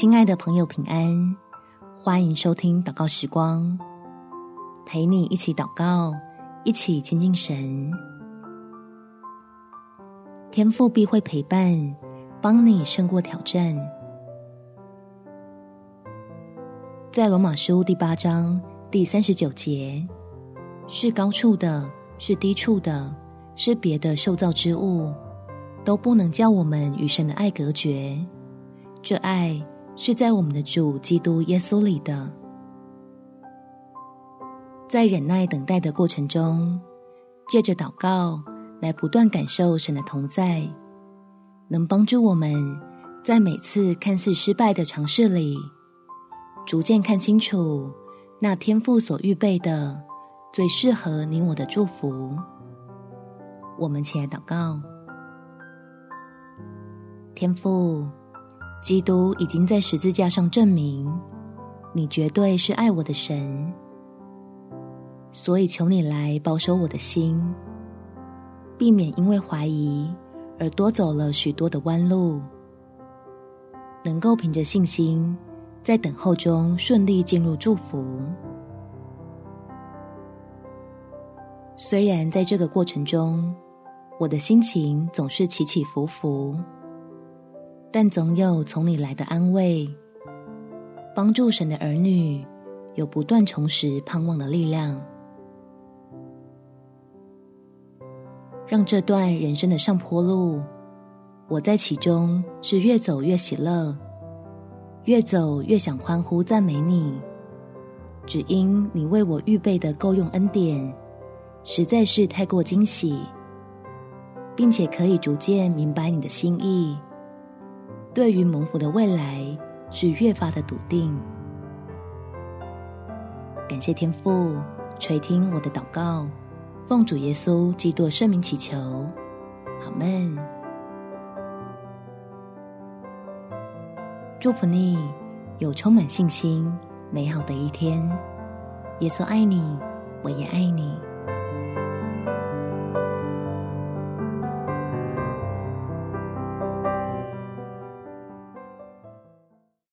亲爱的朋友，平安！欢迎收听祷告时光，陪你一起祷告，一起亲近神。天父必会陪伴，帮你胜过挑战。在罗马书第八章第三十九节，是高处的，是低处的，是别的受造之物，都不能叫我们与神的爱隔绝。这爱是在我们的主基督耶稣里的。在忍耐等待的过程中，借着祷告来不断感受神的同在，能帮助我们在每次看似失败的尝试里，逐渐看清楚那天父所预备的最适合你我的祝福。我们起来祷告，天父，基督已经在十字架上证明，你绝对是爱我的神，所以求你来保守我的心，避免因为怀疑而多走了许多的弯路，能够凭着信心。在等候中顺利进入祝福。虽然在这个过程中，我的心情总是起起伏伏，但总有从你来的安慰，帮助神的儿女有不断重拾盼望的力量，让这段人生的上坡路，我在其中是越走越喜乐。越走越想欢呼赞美你，只因你为我预备的够用恩典，实在是太过惊喜，并且可以逐渐明白你的心意。对于蒙福的未来，是越发的笃定。感谢天父垂听我的祷告，奉主耶稣基督圣名祈求，阿们。祝福你有充满信心、美好的一天。耶稣爱你，我也爱你。